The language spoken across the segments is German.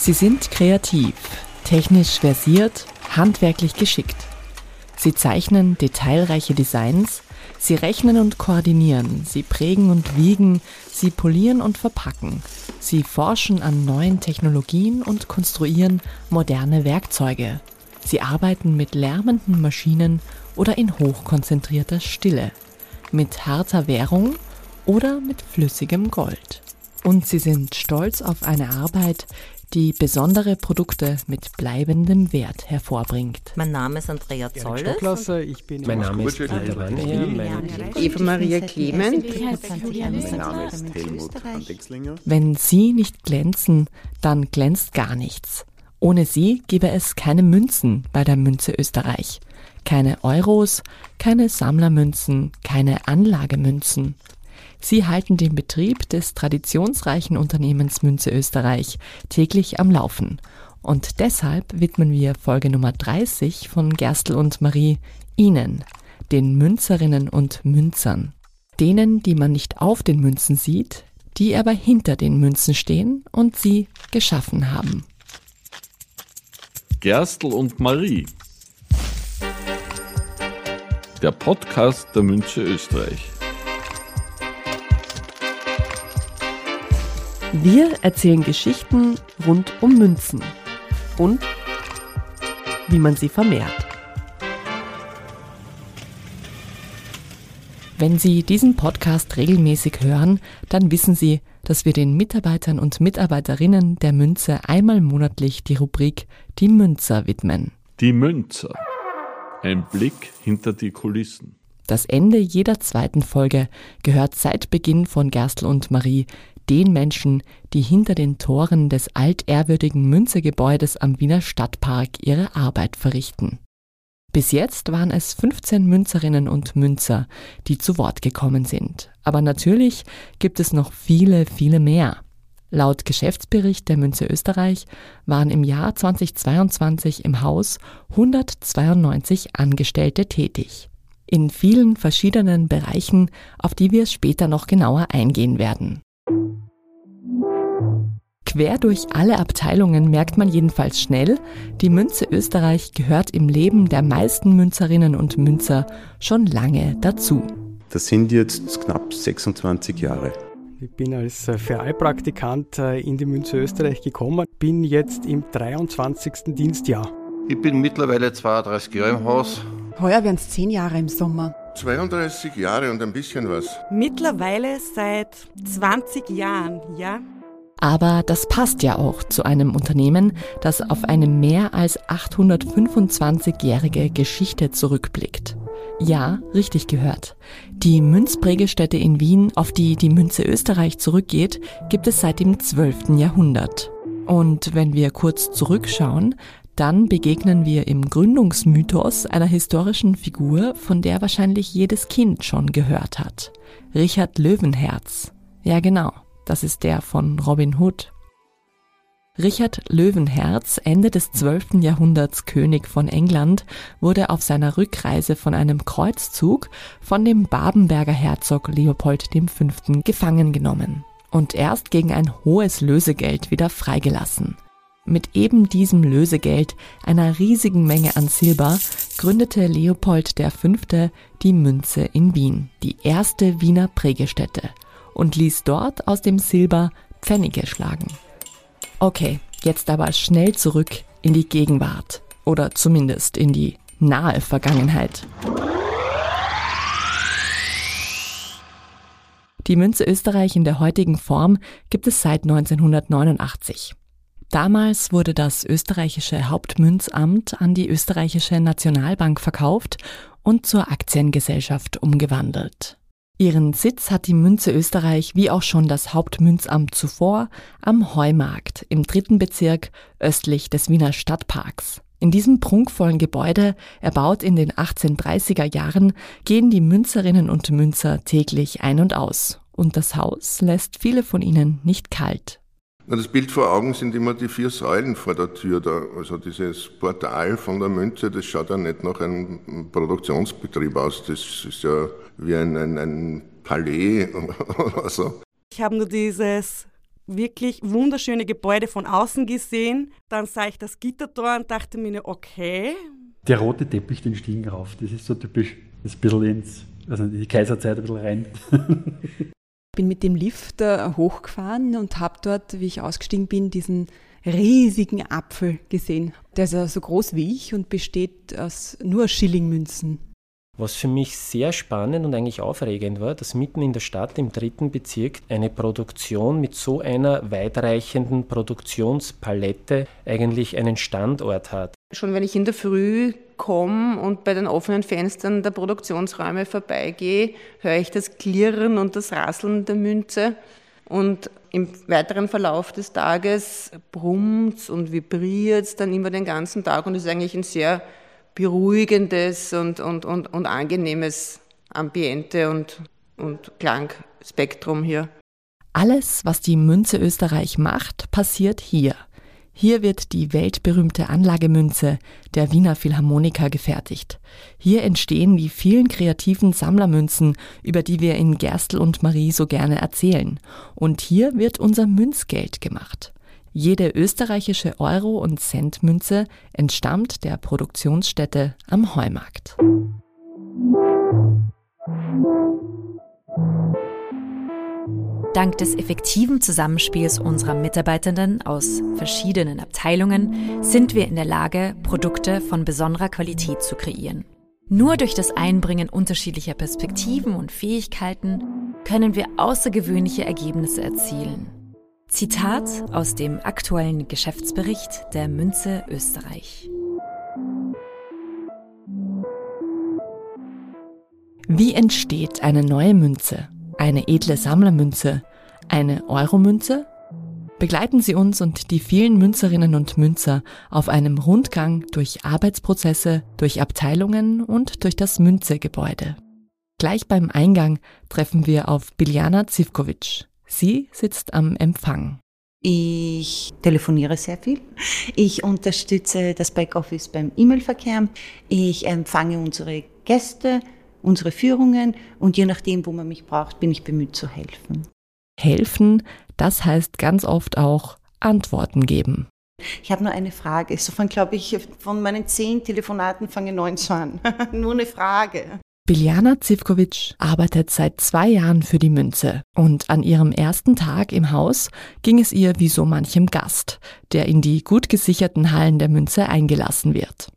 Sie sind kreativ, technisch versiert, handwerklich geschickt. Sie zeichnen detailreiche Designs, sie rechnen und koordinieren, sie prägen und wiegen, sie polieren und verpacken, sie forschen an neuen Technologien und konstruieren moderne Werkzeuge. Sie arbeiten mit lärmenden Maschinen oder in hochkonzentrierter Stille, mit harter Währung oder mit flüssigem Gold. Und sie sind stolz auf eine Arbeit, die besondere Produkte mit bleibendem Wert hervorbringt. Mein Name ist Andrea Zoll. Ich bin mein Name ist Peter Eva Maria Clement. Mein Name ist Helmut. Wenn Sie nicht glänzen, dann glänzt gar nichts. Ohne Sie gäbe es keine Münzen bei der Münze Österreich. Keine Euros, keine Sammlermünzen, keine Anlagemünzen. Sie halten den Betrieb des traditionsreichen Unternehmens Münze Österreich täglich am Laufen. Und deshalb widmen wir Folge Nummer 30 von Gerstl und Marie Ihnen, den Münzerinnen und Münzern. Denen, die man nicht auf den Münzen sieht, die aber hinter den Münzen stehen und sie geschaffen haben. Gerstl und Marie. Der Podcast der Münze Österreich. Wir erzählen Geschichten rund um Münzen und wie man sie vermehrt. Wenn Sie diesen Podcast regelmäßig hören, dann wissen Sie, dass wir den Mitarbeitern und Mitarbeiterinnen der Münze einmal monatlich die Rubrik Die Münzer widmen. Die Münzer. Ein Blick hinter die Kulissen. Das Ende jeder zweiten Folge gehört seit Beginn von Gerstl und Marie den Menschen, die hinter den Toren des altehrwürdigen Münzegebäudes am Wiener Stadtpark ihre Arbeit verrichten. Bis jetzt waren es 15 Münzerinnen und Münzer, die zu Wort gekommen sind. Aber natürlich gibt es noch viele, viele mehr. Laut Geschäftsbericht der Münze Österreich waren im Jahr 2022 im Haus 192 Angestellte tätig. In vielen verschiedenen Bereichen, auf die wir später noch genauer eingehen werden. Quer durch alle Abteilungen merkt man jedenfalls schnell, die Münze Österreich gehört im Leben der meisten Münzerinnen und Münzer schon lange dazu. Das sind jetzt knapp 26 Jahre. Ich bin als äh, Vereilpraktikant äh, in die Münze Österreich gekommen, bin jetzt im 23. Dienstjahr. Ich bin mittlerweile 32 Jahre im Haus. Heuer werden es 10 Jahre im Sommer. 32 Jahre und ein bisschen was. Mittlerweile seit 20 Jahren, ja. Aber das passt ja auch zu einem Unternehmen, das auf eine mehr als 825-jährige Geschichte zurückblickt. Ja, richtig gehört. Die Münzprägestätte in Wien, auf die die Münze Österreich zurückgeht, gibt es seit dem 12. Jahrhundert. Und wenn wir kurz zurückschauen, dann begegnen wir im Gründungsmythos einer historischen Figur, von der wahrscheinlich jedes Kind schon gehört hat. Richard Löwenherz. Ja genau, das ist der von Robin Hood. Richard Löwenherz, Ende des 12. Jahrhunderts König von England, wurde auf seiner Rückreise von einem Kreuzzug von dem Babenberger Herzog Leopold V. gefangen genommen und erst gegen ein hohes Lösegeld wieder freigelassen. Mit eben diesem Lösegeld, einer riesigen Menge an Silber, gründete Leopold V. die Münze in Wien, die erste Wiener Prägestätte, und ließ dort aus dem Silber Pfennige schlagen. Okay, jetzt aber schnell zurück in die Gegenwart oder zumindest in die nahe Vergangenheit. Die Münze Österreich in der heutigen Form gibt es seit 1989. Damals wurde das österreichische Hauptmünzamt an die österreichische Nationalbank verkauft und zur Aktiengesellschaft umgewandelt. Ihren Sitz hat die Münze Österreich wie auch schon das Hauptmünzamt zuvor am Heumarkt im dritten Bezirk östlich des Wiener Stadtparks. In diesem prunkvollen Gebäude, erbaut in den 1830er Jahren, gehen die Münzerinnen und Münzer täglich ein und aus. Und das Haus lässt viele von ihnen nicht kalt. Das Bild vor Augen sind immer die vier Säulen vor der Tür. Da. Also dieses Portal von der Münze, das schaut ja nicht nach einem Produktionsbetrieb aus. Das ist ja wie ein, ein, ein Palais oder so. Ich habe nur dieses wirklich wunderschöne Gebäude von außen gesehen. Dann sah ich das Gittertor und dachte mir, okay. Der rote Teppich den Stiegen rauf, das ist so typisch, das ist ein bisschen ins, also in die Kaiserzeit ein bisschen rein. Bin mit dem Lift hochgefahren und habe dort, wie ich ausgestiegen bin, diesen riesigen Apfel gesehen. Der ist so groß wie ich und besteht aus nur Schillingmünzen. Was für mich sehr spannend und eigentlich aufregend war, dass mitten in der Stadt im dritten Bezirk eine Produktion mit so einer weitreichenden Produktionspalette eigentlich einen Standort hat. Schon wenn ich in der Früh komme und bei den offenen Fenstern der Produktionsräume vorbeigehe, höre ich das Klirren und das Rasseln der Münze. Und im weiteren Verlauf des Tages brummt und vibriert es dann immer den ganzen Tag und ist eigentlich ein sehr beruhigendes und, und, und, und angenehmes Ambiente und, und Klangspektrum hier. Alles, was die Münze Österreich macht, passiert hier. Hier wird die weltberühmte Anlagemünze der Wiener Philharmoniker gefertigt. Hier entstehen die vielen kreativen Sammlermünzen, über die wir in Gerstl und Marie so gerne erzählen. Und hier wird unser Münzgeld gemacht. Jede österreichische Euro- und Centmünze entstammt der Produktionsstätte am Heumarkt. Dank des effektiven Zusammenspiels unserer Mitarbeitenden aus verschiedenen Abteilungen sind wir in der Lage, Produkte von besonderer Qualität zu kreieren. Nur durch das Einbringen unterschiedlicher Perspektiven und Fähigkeiten können wir außergewöhnliche Ergebnisse erzielen. Zitat aus dem aktuellen Geschäftsbericht der Münze Österreich. Wie entsteht eine neue Münze, eine edle Sammlermünze, eine Euromünze? Begleiten Sie uns und die vielen Münzerinnen und Münzer auf einem Rundgang durch Arbeitsprozesse, durch Abteilungen und durch das Münzegebäude. Gleich beim Eingang treffen wir auf Biljana Zivkovic. Sie sitzt am Empfang. Ich telefoniere sehr viel. Ich unterstütze das Backoffice beim E-Mail-Verkehr. Ich empfange unsere Gäste, unsere Führungen und je nachdem, wo man mich braucht, bin ich bemüht zu helfen. Helfen, das heißt ganz oft auch Antworten geben. Ich habe nur eine Frage. Insofern glaube ich, von meinen zehn Telefonaten fange neun zu an. nur eine Frage. Biljana Zivkovic arbeitet seit zwei Jahren für die Münze und an ihrem ersten Tag im Haus ging es ihr wie so manchem Gast, der in die gut gesicherten Hallen der Münze eingelassen wird.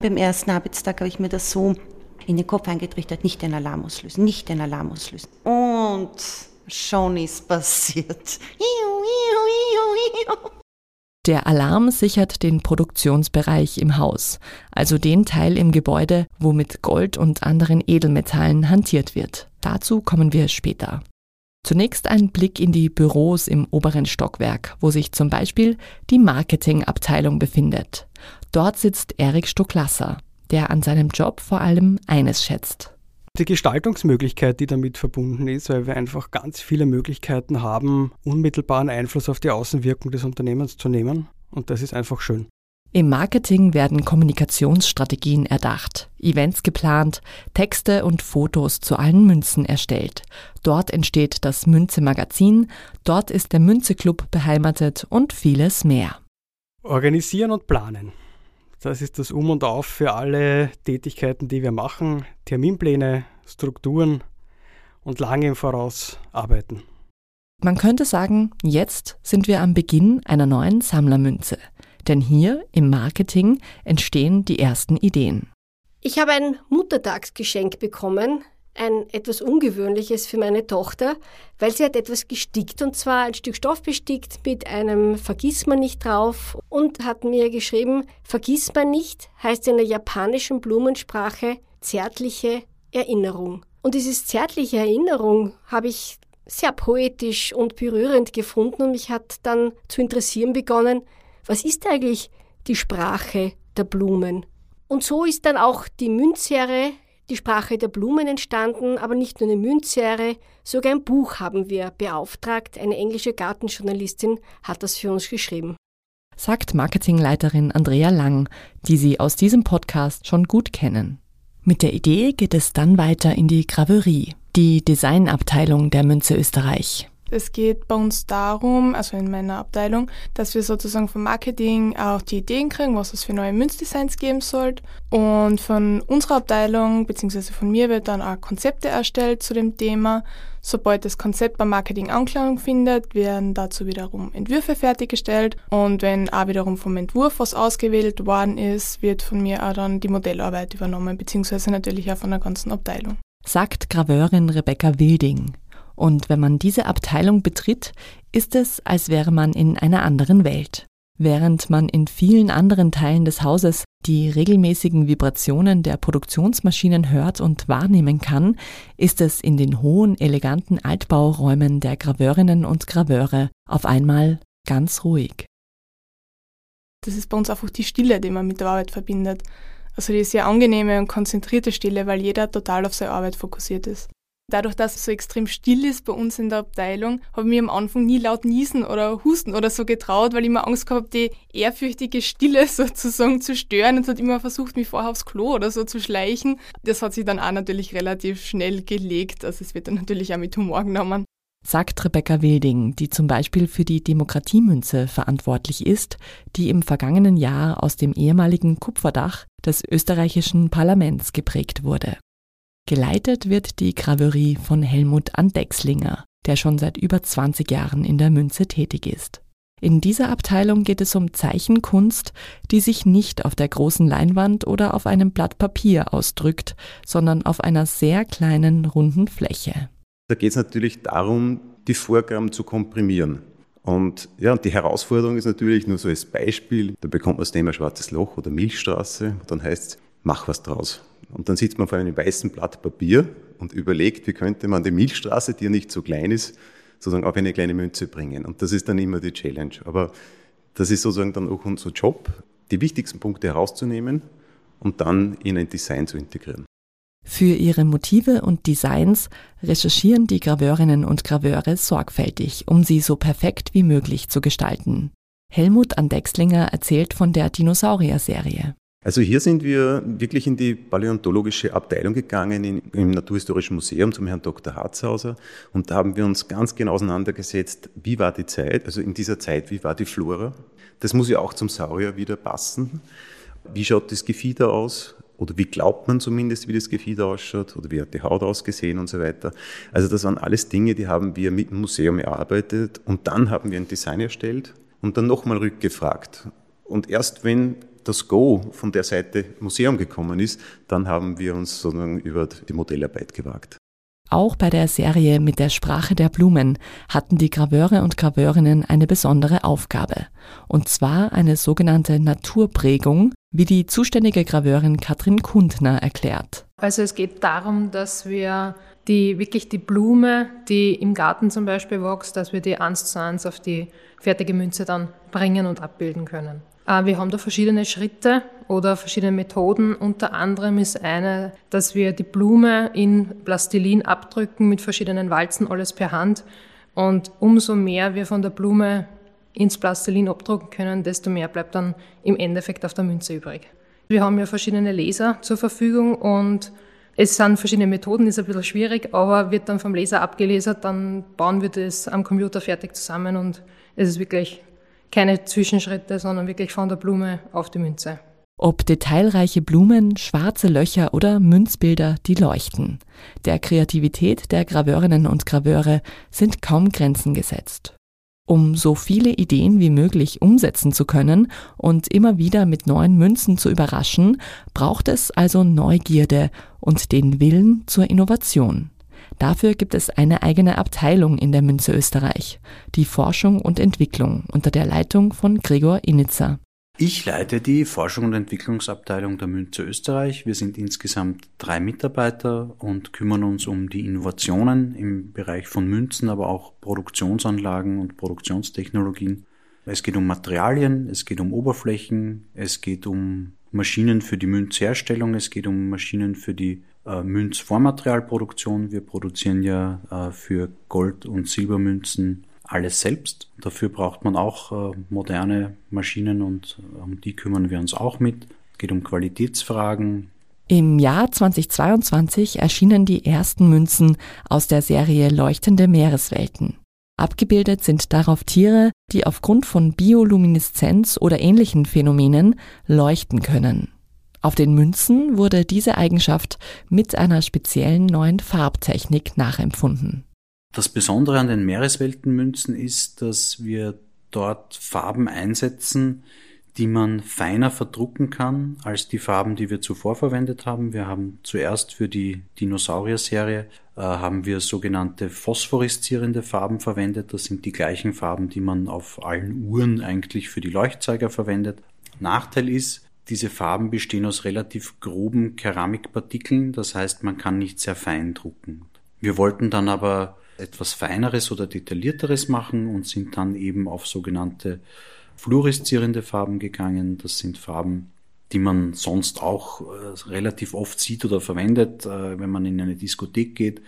Beim ersten Arbeitstag habe ich mir das so in den Kopf eingetrichtert, nicht den Alarm auslösen, nicht den Alarm auslösen. Und schon ist passiert. Der Alarm sichert den Produktionsbereich im Haus, also den Teil im Gebäude, wo mit Gold und anderen Edelmetallen hantiert wird. Dazu kommen wir später. Zunächst ein Blick in die Büros im oberen Stockwerk, wo sich zum Beispiel die Marketingabteilung befindet. Dort sitzt Erik Stocklasser, der an seinem Job vor allem eines schätzt. Die Gestaltungsmöglichkeit, die damit verbunden ist, weil wir einfach ganz viele Möglichkeiten haben, unmittelbaren Einfluss auf die Außenwirkung des Unternehmens zu nehmen. Und das ist einfach schön. Im Marketing werden Kommunikationsstrategien erdacht, Events geplant, Texte und Fotos zu allen Münzen erstellt. Dort entsteht das Münze Magazin, dort ist der Münze Club beheimatet und vieles mehr. Organisieren und planen. Das ist das Um und Auf für alle Tätigkeiten, die wir machen. Terminpläne, Strukturen und lange im Voraus arbeiten. Man könnte sagen, jetzt sind wir am Beginn einer neuen Sammlermünze. Denn hier im Marketing entstehen die ersten Ideen. Ich habe ein Muttertagsgeschenk bekommen, ein etwas Ungewöhnliches für meine Tochter, weil sie hat etwas gestickt und zwar ein Stück Stoff bestickt mit einem Vergissman nicht drauf und hat mir geschrieben, Vergissman nicht heißt in der japanischen Blumensprache zärtliche Erinnerung. Und dieses zärtliche Erinnerung habe ich sehr poetisch und berührend gefunden und mich hat dann zu interessieren begonnen, was ist eigentlich die Sprache der Blumen? Und so ist dann auch die Münzserie die Sprache der Blumen entstanden, aber nicht nur eine Münzserie, sogar ein Buch haben wir beauftragt. Eine englische Gartenjournalistin hat das für uns geschrieben. Sagt Marketingleiterin Andrea Lang, die Sie aus diesem Podcast schon gut kennen. Mit der Idee geht es dann weiter in die Graverie, die Designabteilung der Münze Österreich. Es geht bei uns darum, also in meiner Abteilung, dass wir sozusagen vom Marketing auch die Ideen kriegen, was es für neue Münzdesigns geben soll. Und von unserer Abteilung beziehungsweise von mir wird dann auch Konzepte erstellt zu dem Thema. Sobald das Konzept beim Marketing Anklang findet, werden dazu wiederum Entwürfe fertiggestellt. Und wenn auch wiederum vom Entwurf was ausgewählt worden ist, wird von mir auch dann die Modellarbeit übernommen, beziehungsweise natürlich auch von der ganzen Abteilung. Sagt Graveurin Rebecca Wilding. Und wenn man diese Abteilung betritt, ist es, als wäre man in einer anderen Welt. Während man in vielen anderen Teilen des Hauses die regelmäßigen Vibrationen der Produktionsmaschinen hört und wahrnehmen kann, ist es in den hohen, eleganten Altbauräumen der Graveurinnen und Graveure auf einmal ganz ruhig. Das ist bei uns einfach die Stille, die man mit der Arbeit verbindet. Also die sehr angenehme und konzentrierte Stille, weil jeder total auf seine Arbeit fokussiert ist. Dadurch, dass es so extrem still ist bei uns in der Abteilung, habe ich mir am Anfang nie laut niesen oder husten oder so getraut, weil ich mir Angst gehabt habe, die ehrfürchtige Stille sozusagen zu stören und hat immer versucht, mich vorher aufs Klo oder so zu schleichen. Das hat sich dann auch natürlich relativ schnell gelegt. Also es wird dann natürlich auch mit Humor genommen. Sagt Rebecca Wilding, die zum Beispiel für die Demokratiemünze verantwortlich ist, die im vergangenen Jahr aus dem ehemaligen Kupferdach des österreichischen Parlaments geprägt wurde. Geleitet wird die Graverie von Helmut Andexlinger, der schon seit über 20 Jahren in der Münze tätig ist. In dieser Abteilung geht es um Zeichenkunst, die sich nicht auf der großen Leinwand oder auf einem Blatt Papier ausdrückt, sondern auf einer sehr kleinen runden Fläche. Da geht es natürlich darum, die Vorgaben zu komprimieren. Und ja, die Herausforderung ist natürlich nur so als Beispiel, da bekommt man das Thema Schwarzes Loch oder Milchstraße, dann heißt es, mach was draus. Und dann sitzt man vor einem weißen Blatt Papier und überlegt, wie könnte man die Milchstraße, die ja nicht so klein ist, sozusagen auf eine kleine Münze bringen. Und das ist dann immer die Challenge. Aber das ist sozusagen dann auch unser Job, die wichtigsten Punkte herauszunehmen und dann in ein Design zu integrieren. Für ihre Motive und Designs recherchieren die Graveurinnen und Graveure sorgfältig, um sie so perfekt wie möglich zu gestalten. Helmut Andexlinger erzählt von der Dinosaurier-Serie. Also hier sind wir wirklich in die paläontologische Abteilung gegangen in, im Naturhistorischen Museum zum Herrn Dr. Harzhauser und da haben wir uns ganz genau auseinandergesetzt, wie war die Zeit, also in dieser Zeit, wie war die Flora. Das muss ja auch zum Saurier wieder passen. Wie schaut das Gefieder aus? Oder wie glaubt man zumindest, wie das Gefieder ausschaut? Oder wie hat die Haut ausgesehen und so weiter? Also das waren alles Dinge, die haben wir mit dem Museum erarbeitet und dann haben wir ein Design erstellt und dann nochmal rückgefragt. Und erst wenn das Go von der Seite Museum gekommen ist, dann haben wir uns sozusagen über die Modellarbeit gewagt. Auch bei der Serie mit der Sprache der Blumen hatten die Graveure und Graveurinnen eine besondere Aufgabe. Und zwar eine sogenannte Naturprägung, wie die zuständige Graveurin Katrin Kundner erklärt. Also es geht darum, dass wir die wirklich die Blume, die im Garten zum Beispiel wächst, dass wir die eins zu eins auf die fertige Münze dann bringen und abbilden können. Äh, wir haben da verschiedene Schritte oder verschiedene Methoden. Unter anderem ist eine, dass wir die Blume in Plastilin abdrücken mit verschiedenen Walzen, alles per Hand. Und umso mehr wir von der Blume ins Plastilin abdrucken können, desto mehr bleibt dann im Endeffekt auf der Münze übrig. Wir haben ja verschiedene Laser zur Verfügung und es sind verschiedene Methoden, ist ein bisschen schwierig, aber wird dann vom Laser abgelesert, dann bauen wir das am Computer fertig zusammen und es ist wirklich keine Zwischenschritte, sondern wirklich von der Blume auf die Münze. Ob detailreiche Blumen, schwarze Löcher oder Münzbilder, die leuchten. Der Kreativität der Graveurinnen und Graveure sind kaum Grenzen gesetzt. Um so viele Ideen wie möglich umsetzen zu können und immer wieder mit neuen Münzen zu überraschen, braucht es also Neugierde und den Willen zur Innovation. Dafür gibt es eine eigene Abteilung in der Münze Österreich, die Forschung und Entwicklung unter der Leitung von Gregor Initzer. Ich leite die Forschung und Entwicklungsabteilung der Münze Österreich. Wir sind insgesamt drei Mitarbeiter und kümmern uns um die Innovationen im Bereich von Münzen, aber auch Produktionsanlagen und Produktionstechnologien. Es geht um Materialien, es geht um Oberflächen, es geht um Maschinen für die Münzherstellung, es geht um Maschinen für die äh, Münzvormaterialproduktion. Wir produzieren ja äh, für Gold- und Silbermünzen alles selbst. Dafür braucht man auch äh, moderne Maschinen und äh, um die kümmern wir uns auch mit. Es geht um Qualitätsfragen. Im Jahr 2022 erschienen die ersten Münzen aus der Serie Leuchtende Meereswelten. Abgebildet sind darauf Tiere, die aufgrund von Biolumineszenz oder ähnlichen Phänomenen leuchten können. Auf den Münzen wurde diese Eigenschaft mit einer speziellen neuen Farbtechnik nachempfunden. Das Besondere an den Meeresweltenmünzen ist, dass wir dort Farben einsetzen, die man feiner verdrucken kann als die Farben, die wir zuvor verwendet haben. Wir haben zuerst für die Dinosaurier-Serie äh, haben wir sogenannte phosphoreszierende Farben verwendet. Das sind die gleichen Farben, die man auf allen Uhren eigentlich für die Leuchtzeiger verwendet. Nachteil ist, diese Farben bestehen aus relativ groben Keramikpartikeln, das heißt, man kann nicht sehr fein drucken. Wir wollten dann aber etwas feineres oder detaillierteres machen und sind dann eben auf sogenannte fluoreszierende Farben gegangen. Das sind Farben, die man sonst auch äh, relativ oft sieht oder verwendet, äh, wenn man in eine Diskothek geht.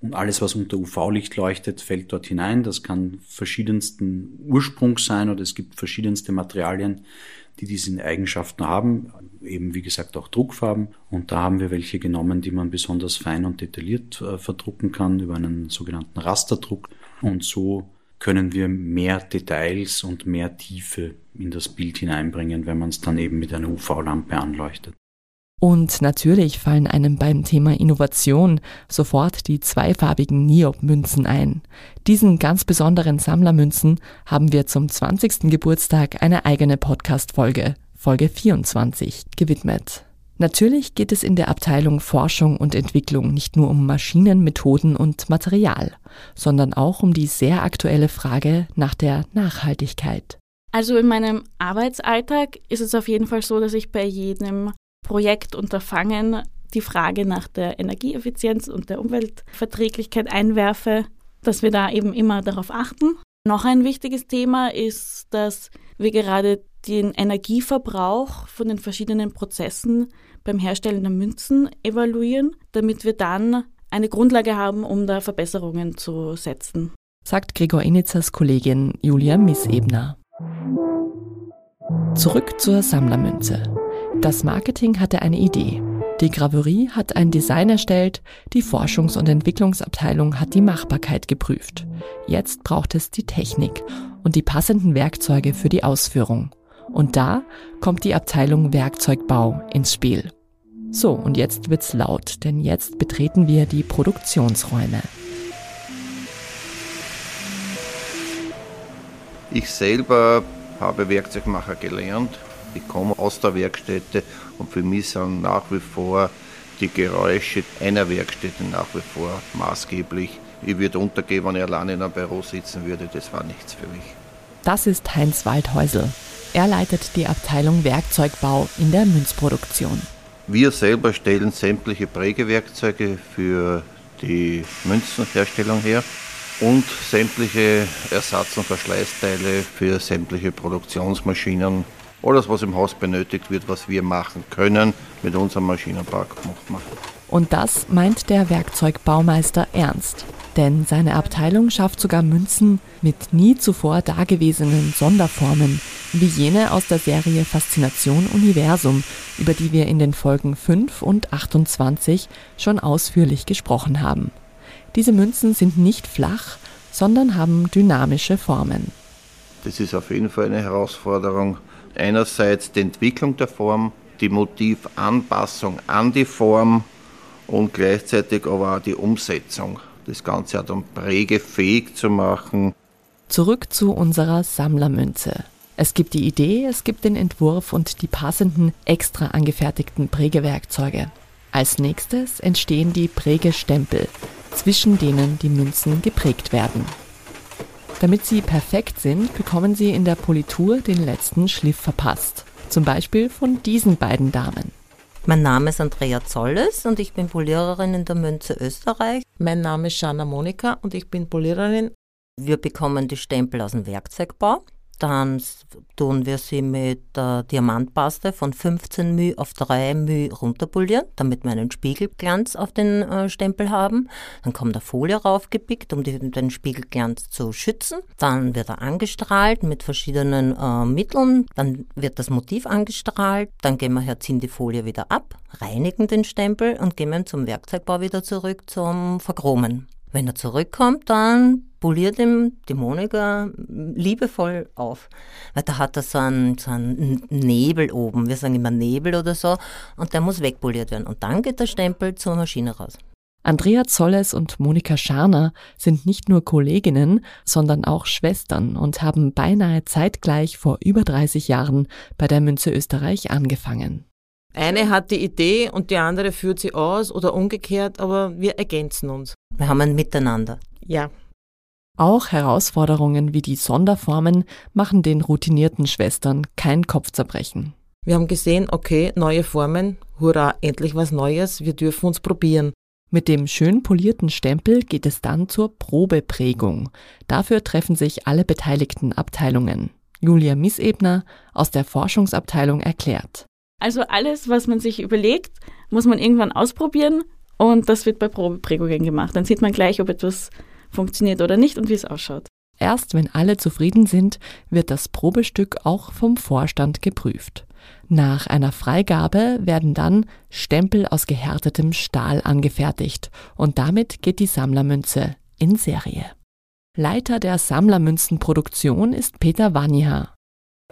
Und alles, was unter UV-Licht leuchtet, fällt dort hinein. Das kann verschiedensten Ursprungs sein oder es gibt verschiedenste Materialien, die diese Eigenschaften haben, eben wie gesagt auch Druckfarben. Und da haben wir welche genommen, die man besonders fein und detailliert äh, verdrucken kann über einen sogenannten Rasterdruck. Und so können wir mehr Details und mehr Tiefe in das Bild hineinbringen, wenn man es dann eben mit einer UV-Lampe anleuchtet. Und natürlich fallen einem beim Thema Innovation sofort die zweifarbigen Niob-Münzen ein. Diesen ganz besonderen Sammlermünzen haben wir zum 20. Geburtstag eine eigene Podcast-Folge, Folge 24, gewidmet. Natürlich geht es in der Abteilung Forschung und Entwicklung nicht nur um Maschinen, Methoden und Material, sondern auch um die sehr aktuelle Frage nach der Nachhaltigkeit. Also in meinem Arbeitsalltag ist es auf jeden Fall so, dass ich bei jedem Projektunterfangen die Frage nach der Energieeffizienz und der Umweltverträglichkeit einwerfe, dass wir da eben immer darauf achten. Noch ein wichtiges Thema ist, dass wir gerade den Energieverbrauch von den verschiedenen Prozessen beim Herstellen der Münzen evaluieren, damit wir dann eine Grundlage haben, um da Verbesserungen zu setzen. Sagt Gregor Initzers Kollegin Julia Missebner. Zurück zur Sammlermünze. Das Marketing hatte eine Idee. Die Graverie hat ein Design erstellt, die Forschungs- und Entwicklungsabteilung hat die Machbarkeit geprüft. Jetzt braucht es die Technik und die passenden Werkzeuge für die Ausführung. Und da kommt die Abteilung Werkzeugbau ins Spiel. So, und jetzt wird's laut, denn jetzt betreten wir die Produktionsräume. Ich selber habe Werkzeugmacher gelernt ich komme aus der Werkstätte und für mich sind nach wie vor die Geräusche einer Werkstätte nach wie vor maßgeblich. Ich würde untergehen, wenn ich alleine in einem Büro sitzen würde. Das war nichts für mich. Das ist Heinz Waldhäusel. Er leitet die Abteilung Werkzeugbau in der Münzproduktion. Wir selber stellen sämtliche Prägewerkzeuge für die Münzenherstellung her und sämtliche Ersatz- und Verschleißteile für sämtliche Produktionsmaschinen alles, was im Haus benötigt wird, was wir machen können, mit unserem Maschinenpark macht man. Und das meint der Werkzeugbaumeister ernst. Denn seine Abteilung schafft sogar Münzen mit nie zuvor dagewesenen Sonderformen, wie jene aus der Serie Faszination Universum, über die wir in den Folgen 5 und 28 schon ausführlich gesprochen haben. Diese Münzen sind nicht flach, sondern haben dynamische Formen. Das ist auf jeden Fall eine Herausforderung, einerseits die Entwicklung der Form, die Motivanpassung an die Form und gleichzeitig aber auch die Umsetzung. Das Ganze auch dann prägefähig zu machen. Zurück zu unserer Sammlermünze. Es gibt die Idee, es gibt den Entwurf und die passenden extra angefertigten Prägewerkzeuge. Als nächstes entstehen die Prägestempel, zwischen denen die Münzen geprägt werden. Damit sie perfekt sind, bekommen sie in der Politur den letzten Schliff verpasst. Zum Beispiel von diesen beiden Damen. Mein Name ist Andrea Zolles und ich bin Poliererin in der Münze Österreich. Mein Name ist Jana Monika und ich bin Poliererin. Wir bekommen die Stempel aus dem Werkzeugbau. Dann tun wir sie mit der Diamantpaste von 15 μ auf 3 μ runterpolieren, damit wir einen Spiegelglanz auf den äh, Stempel haben. Dann kommt eine Folie raufgepickt, um die, den Spiegelglanz zu schützen. Dann wird er angestrahlt mit verschiedenen äh, Mitteln. Dann wird das Motiv angestrahlt. Dann gehen wir her, ziehen die Folie wieder ab, reinigen den Stempel und gehen zum Werkzeugbau wieder zurück zum Verchromen. Wenn er zurückkommt, dann poliert ihm die Monika liebevoll auf. Weil da hat er so einen, so einen Nebel oben, wir sagen immer Nebel oder so, und der muss wegpoliert werden. Und dann geht der Stempel zur Maschine raus. Andrea Zolles und Monika Scharner sind nicht nur Kolleginnen, sondern auch Schwestern und haben beinahe zeitgleich vor über 30 Jahren bei der Münze Österreich angefangen. Eine hat die Idee und die andere führt sie aus oder umgekehrt, aber wir ergänzen uns. Wir haben ein Miteinander. Ja. Auch Herausforderungen wie die Sonderformen machen den routinierten Schwestern kein Kopfzerbrechen. Wir haben gesehen, okay, neue Formen, hurra, endlich was Neues, wir dürfen uns probieren. Mit dem schön polierten Stempel geht es dann zur Probeprägung. Dafür treffen sich alle beteiligten Abteilungen. Julia Missebner aus der Forschungsabteilung erklärt. Also alles, was man sich überlegt, muss man irgendwann ausprobieren und das wird bei Probeprägungen gemacht. Dann sieht man gleich, ob etwas funktioniert oder nicht und wie es ausschaut. Erst wenn alle zufrieden sind, wird das Probestück auch vom Vorstand geprüft. Nach einer Freigabe werden dann Stempel aus gehärtetem Stahl angefertigt und damit geht die Sammlermünze in Serie. Leiter der Sammlermünzenproduktion ist Peter Waniha.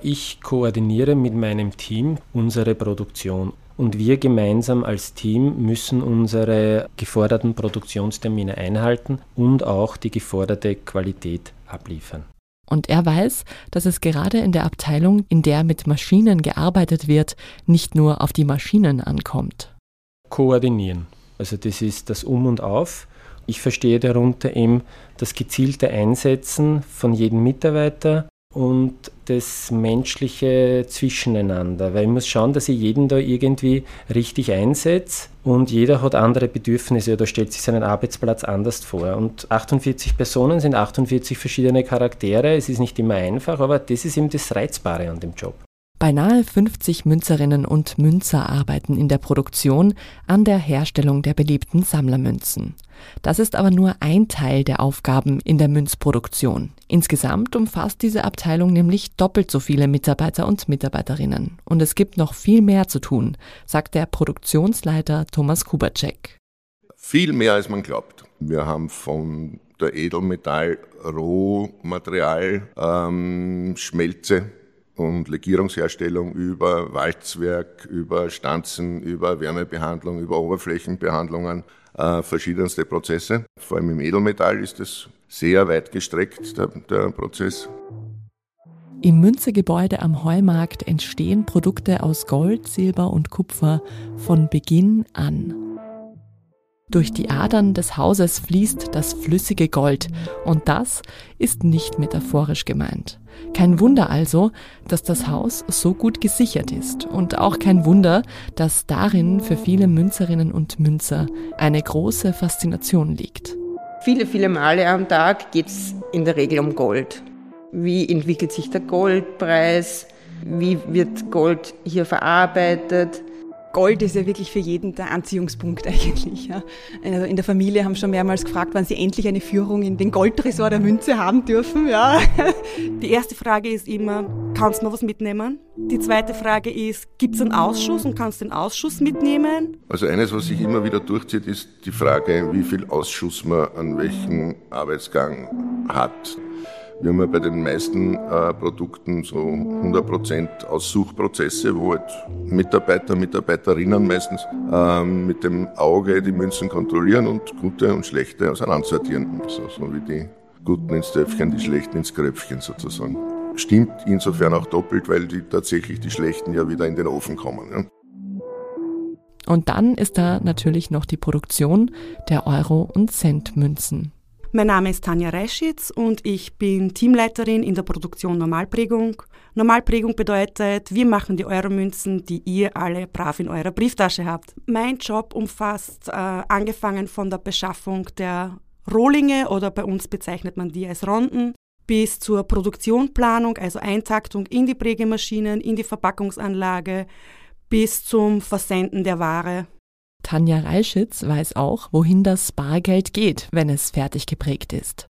Ich koordiniere mit meinem Team unsere Produktion und wir gemeinsam als Team müssen unsere geforderten Produktionstermine einhalten und auch die geforderte Qualität abliefern. Und er weiß, dass es gerade in der Abteilung, in der mit Maschinen gearbeitet wird, nicht nur auf die Maschinen ankommt. Koordinieren. Also das ist das Um und Auf. Ich verstehe darunter eben das gezielte Einsetzen von jedem Mitarbeiter und das menschliche Zwischeneinander. Weil ich muss schauen, dass ich jeden da irgendwie richtig einsetze und jeder hat andere Bedürfnisse oder stellt sich seinen Arbeitsplatz anders vor. Und 48 Personen sind 48 verschiedene Charaktere. Es ist nicht immer einfach, aber das ist eben das Reizbare an dem Job. Beinahe 50 Münzerinnen und Münzer arbeiten in der Produktion an der Herstellung der beliebten Sammlermünzen. Das ist aber nur ein Teil der Aufgaben in der Münzproduktion. Insgesamt umfasst diese Abteilung nämlich doppelt so viele Mitarbeiter und Mitarbeiterinnen. Und es gibt noch viel mehr zu tun, sagt der Produktionsleiter Thomas Kubacek. Viel mehr als man glaubt. Wir haben von der Edelmetall Rohmaterial, ähm, Schmelze, und Legierungsherstellung über Walzwerk, über Stanzen, über Wärmebehandlung, über Oberflächenbehandlungen, äh, verschiedenste Prozesse. Vor allem im Edelmetall ist es sehr weit gestreckt, der, der Prozess. Im Münzegebäude am Heumarkt entstehen Produkte aus Gold, Silber und Kupfer von Beginn an. Durch die Adern des Hauses fließt das flüssige Gold und das ist nicht metaphorisch gemeint. Kein Wunder also, dass das Haus so gut gesichert ist und auch kein Wunder, dass darin für viele Münzerinnen und Münzer eine große Faszination liegt. Viele, viele Male am Tag geht es in der Regel um Gold. Wie entwickelt sich der Goldpreis? Wie wird Gold hier verarbeitet? Gold ist ja wirklich für jeden der Anziehungspunkt eigentlich. Ja. Also in der Familie haben schon mehrmals gefragt, wann sie endlich eine Führung in den Goldtresor der Münze haben dürfen. Ja. Die erste Frage ist immer, kannst du noch was mitnehmen? Die zweite Frage ist, gibt es einen Ausschuss und kannst du den Ausschuss mitnehmen? Also eines, was sich immer wieder durchzieht, ist die Frage, wie viel Ausschuss man an welchem Arbeitsgang hat. Wir haben ja bei den meisten äh, Produkten so 100% Aussuchprozesse, wo halt Mitarbeiter, Mitarbeiterinnen meistens ähm, mit dem Auge die Münzen kontrollieren und gute und schlechte auseinandersortieren. So, so wie die Guten ins Töpfchen, die Schlechten ins Kröpfchen sozusagen. Stimmt insofern auch doppelt, weil die tatsächlich die Schlechten ja wieder in den Ofen kommen. Ja. Und dann ist da natürlich noch die Produktion der Euro- und Centmünzen. Mein Name ist Tanja Reischitz und ich bin Teamleiterin in der Produktion Normalprägung. Normalprägung bedeutet, wir machen die Euromünzen, die ihr alle brav in eurer Brieftasche habt. Mein Job umfasst äh, angefangen von der Beschaffung der Rohlinge oder bei uns bezeichnet man die als Ronden, bis zur Produktionplanung, also Eintaktung in die Prägemaschinen, in die Verpackungsanlage, bis zum Versenden der Ware. Tanja Reischitz weiß auch, wohin das Bargeld geht, wenn es fertig geprägt ist.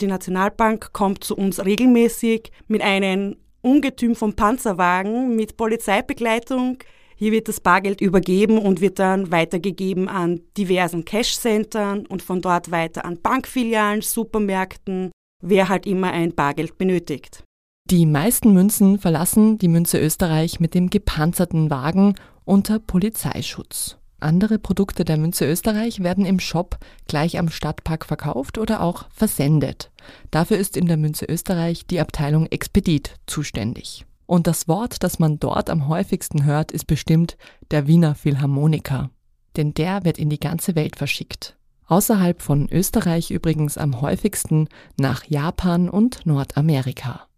Die Nationalbank kommt zu uns regelmäßig mit einem Ungetüm von Panzerwagen mit Polizeibegleitung. Hier wird das Bargeld übergeben und wird dann weitergegeben an diversen Cash-Centern und von dort weiter an Bankfilialen, Supermärkten, wer halt immer ein Bargeld benötigt. Die meisten Münzen verlassen die Münze Österreich mit dem gepanzerten Wagen unter Polizeischutz. Andere Produkte der Münze Österreich werden im Shop gleich am Stadtpark verkauft oder auch versendet. Dafür ist in der Münze Österreich die Abteilung Expedit zuständig. Und das Wort, das man dort am häufigsten hört, ist bestimmt der Wiener Philharmoniker. Denn der wird in die ganze Welt verschickt. Außerhalb von Österreich übrigens am häufigsten nach Japan und Nordamerika.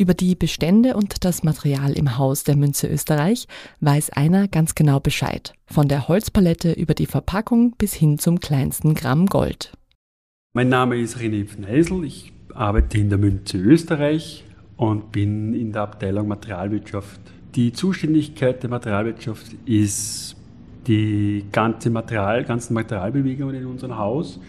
Über die Bestände und das Material im Haus der Münze Österreich weiß einer ganz genau Bescheid. Von der Holzpalette über die Verpackung bis hin zum kleinsten Gramm Gold. Mein Name ist René Pfneisel. Ich arbeite in der Münze Österreich und bin in der Abteilung Materialwirtschaft. Die Zuständigkeit der Materialwirtschaft ist die ganze Material, ganzen Materialbewegungen in unserem Haus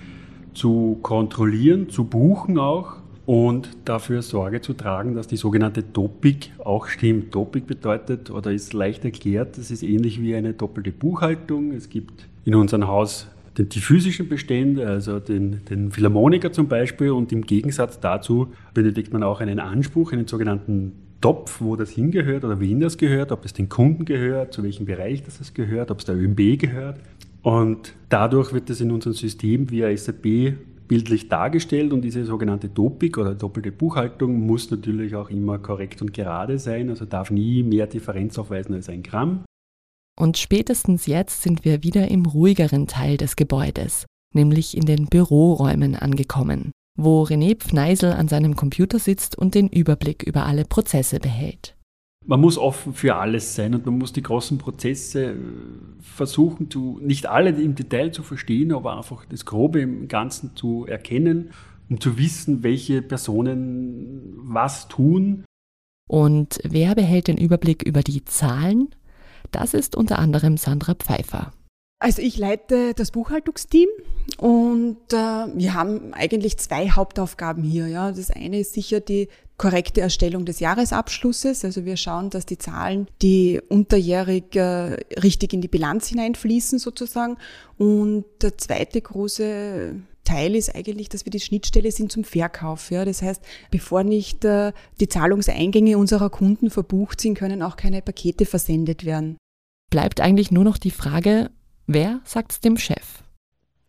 zu kontrollieren, zu buchen auch und dafür Sorge zu tragen, dass die sogenannte Topik auch stimmt. Topik bedeutet oder ist leicht erklärt, das ist ähnlich wie eine doppelte Buchhaltung. Es gibt in unserem Haus den, die physischen Bestände, also den, den Philharmoniker zum Beispiel, und im Gegensatz dazu benötigt man auch einen Anspruch, einen sogenannten Topf, wo das hingehört oder wen das gehört, ob es den Kunden gehört, zu welchem Bereich das gehört, ob es der ÖMB gehört. Und dadurch wird das in unserem System via SAP bildlich dargestellt und diese sogenannte Topik oder doppelte Buchhaltung muss natürlich auch immer korrekt und gerade sein, also darf nie mehr Differenz aufweisen als ein Gramm. Und spätestens jetzt sind wir wieder im ruhigeren Teil des Gebäudes, nämlich in den Büroräumen angekommen, wo René Pfneisel an seinem Computer sitzt und den Überblick über alle Prozesse behält man muss offen für alles sein und man muss die großen Prozesse äh, versuchen, zu, nicht alle im Detail zu verstehen, aber einfach das Grobe im Ganzen zu erkennen, um zu wissen, welche Personen was tun. Und wer behält den Überblick über die Zahlen? Das ist unter anderem Sandra Pfeiffer. Also ich leite das Buchhaltungsteam und äh, wir haben eigentlich zwei Hauptaufgaben hier. Ja. Das eine ist sicher die korrekte Erstellung des Jahresabschlusses. Also wir schauen, dass die Zahlen, die unterjährig äh, richtig in die Bilanz hineinfließen sozusagen. Und der zweite große Teil ist eigentlich, dass wir die Schnittstelle sind zum Verkauf. Ja. Das heißt, bevor nicht äh, die Zahlungseingänge unserer Kunden verbucht sind, können auch keine Pakete versendet werden. Bleibt eigentlich nur noch die Frage, Wer sagt's dem Chef?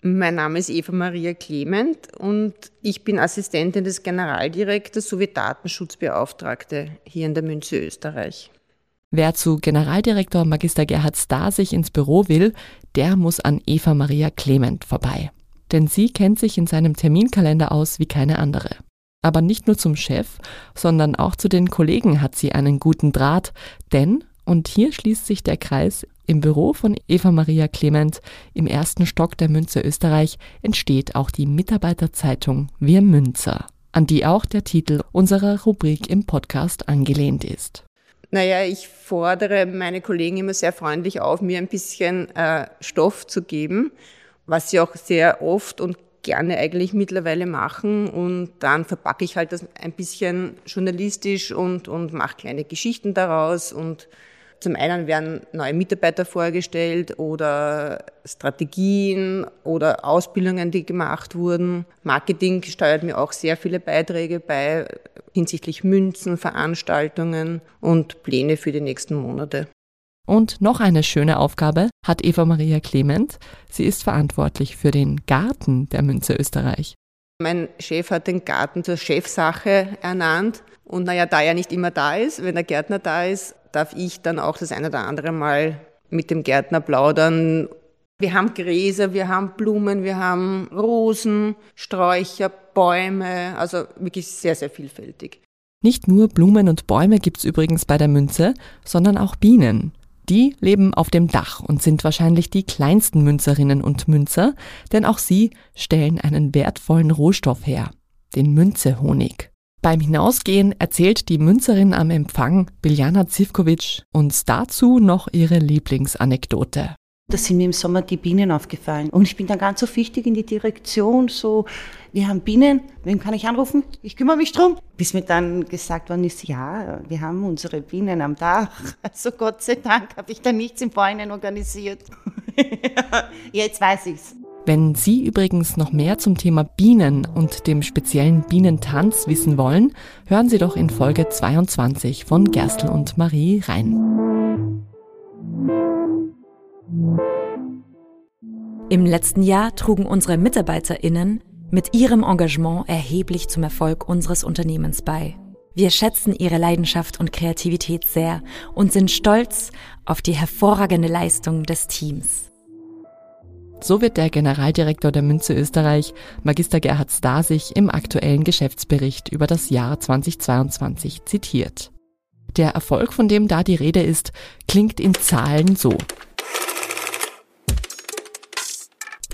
Mein Name ist Eva Maria Clement und ich bin Assistentin des Generaldirektors sowie Datenschutzbeauftragte hier in der Münze Österreich. Wer zu Generaldirektor Magister Gerhard Stasig ins Büro will, der muss an Eva Maria Clement vorbei. Denn sie kennt sich in seinem Terminkalender aus wie keine andere. Aber nicht nur zum Chef, sondern auch zu den Kollegen hat sie einen guten Draht, denn, und hier schließt sich der Kreis, im Büro von Eva Maria Clement im ersten Stock der Münze Österreich entsteht auch die Mitarbeiterzeitung Wir Münzer, an die auch der Titel unserer Rubrik im Podcast angelehnt ist. Naja, ich fordere meine Kollegen immer sehr freundlich auf, mir ein bisschen äh, Stoff zu geben, was sie auch sehr oft und gerne eigentlich mittlerweile machen und dann verpacke ich halt das ein bisschen journalistisch und, und mache kleine Geschichten daraus und zum einen werden neue Mitarbeiter vorgestellt oder Strategien oder Ausbildungen, die gemacht wurden. Marketing steuert mir auch sehr viele Beiträge bei hinsichtlich Münzen, Veranstaltungen und Pläne für die nächsten Monate. Und noch eine schöne Aufgabe hat Eva Maria Clement. Sie ist verantwortlich für den Garten der Münze Österreich. Mein Chef hat den Garten zur Chefsache ernannt. Und naja, da er nicht immer da ist, wenn der Gärtner da ist, darf ich dann auch das eine oder andere Mal mit dem Gärtner plaudern. Wir haben Gräser, wir haben Blumen, wir haben Rosen, Sträucher, Bäume, also wirklich sehr, sehr vielfältig. Nicht nur Blumen und Bäume gibt's übrigens bei der Münze, sondern auch Bienen. Die leben auf dem Dach und sind wahrscheinlich die kleinsten Münzerinnen und Münzer, denn auch sie stellen einen wertvollen Rohstoff her, den Münzehonig. Beim Hinausgehen erzählt die Münzerin am Empfang, Biljana Zivkovic, uns dazu noch ihre Lieblingsanekdote. Da sind mir im Sommer die Bienen aufgefallen. Und ich bin dann ganz so wichtig in die Direktion, so, wir haben Bienen, wem kann ich anrufen? Ich kümmere mich drum. Bis mir dann gesagt worden ist, ja, wir haben unsere Bienen am Dach. Also Gott sei Dank habe ich da nichts im Vorhinein organisiert. Jetzt weiß ich's. Wenn Sie übrigens noch mehr zum Thema Bienen und dem speziellen Bienentanz wissen wollen, hören Sie doch in Folge 22 von Gerstl und Marie rein. Im letzten Jahr trugen unsere MitarbeiterInnen mit ihrem Engagement erheblich zum Erfolg unseres Unternehmens bei. Wir schätzen ihre Leidenschaft und Kreativität sehr und sind stolz auf die hervorragende Leistung des Teams. So wird der Generaldirektor der Münze Österreich, Magister Gerhard Stasig, im aktuellen Geschäftsbericht über das Jahr 2022 zitiert. Der Erfolg, von dem da die Rede ist, klingt in Zahlen so.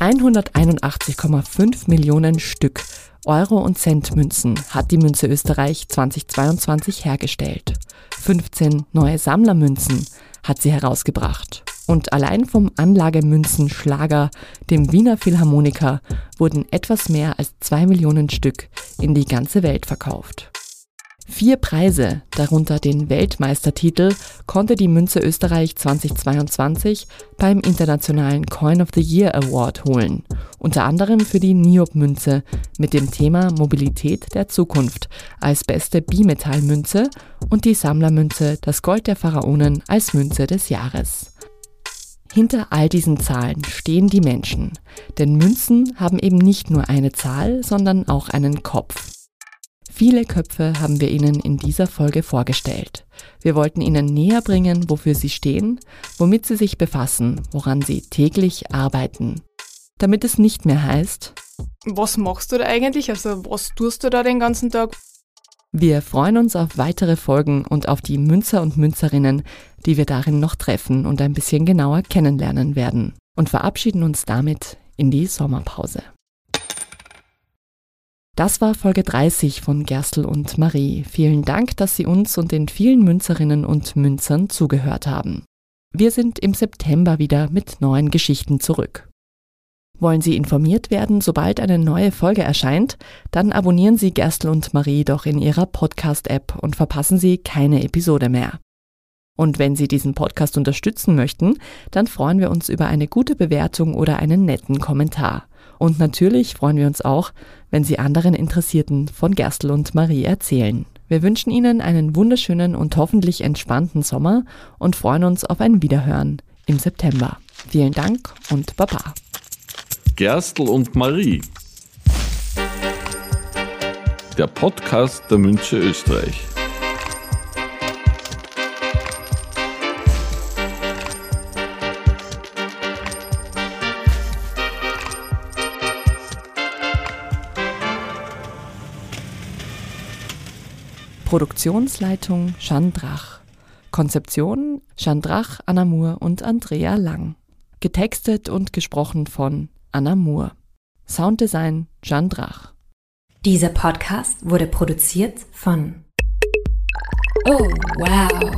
181,5 Millionen Stück Euro- und Centmünzen hat die Münze Österreich 2022 hergestellt. 15 neue Sammlermünzen hat sie herausgebracht. Und allein vom Anlagemünzen Schlager, dem Wiener Philharmoniker, wurden etwas mehr als zwei Millionen Stück in die ganze Welt verkauft. Vier Preise, darunter den Weltmeistertitel, konnte die Münze Österreich 2022 beim internationalen Coin of the Year Award holen, unter anderem für die Niob-Münze mit dem Thema Mobilität der Zukunft als beste Bimetallmünze und die Sammlermünze Das Gold der Pharaonen als Münze des Jahres. Hinter all diesen Zahlen stehen die Menschen, denn Münzen haben eben nicht nur eine Zahl, sondern auch einen Kopf. Viele Köpfe haben wir Ihnen in dieser Folge vorgestellt. Wir wollten Ihnen näher bringen, wofür Sie stehen, womit Sie sich befassen, woran Sie täglich arbeiten. Damit es nicht mehr heißt, was machst du da eigentlich? Also was tust du da den ganzen Tag? Wir freuen uns auf weitere Folgen und auf die Münzer und Münzerinnen, die wir darin noch treffen und ein bisschen genauer kennenlernen werden. Und verabschieden uns damit in die Sommerpause. Das war Folge 30 von Gerstl und Marie. Vielen Dank, dass Sie uns und den vielen Münzerinnen und Münzern zugehört haben. Wir sind im September wieder mit neuen Geschichten zurück. Wollen Sie informiert werden, sobald eine neue Folge erscheint? Dann abonnieren Sie Gerstl und Marie doch in Ihrer Podcast-App und verpassen Sie keine Episode mehr. Und wenn Sie diesen Podcast unterstützen möchten, dann freuen wir uns über eine gute Bewertung oder einen netten Kommentar. Und natürlich freuen wir uns auch, wenn Sie anderen Interessierten von Gerstl und Marie erzählen. Wir wünschen Ihnen einen wunderschönen und hoffentlich entspannten Sommer und freuen uns auf ein Wiederhören im September. Vielen Dank und Baba. Gerstl und Marie. Der Podcast der Münze Österreich. Produktionsleitung Jeanne Drach. Konzeption Jeanne Drach, Anna Moore und Andrea Lang. Getextet und gesprochen von Anna Moore. Sounddesign Jeanne Drach. Dieser Podcast wurde produziert von Oh, wow.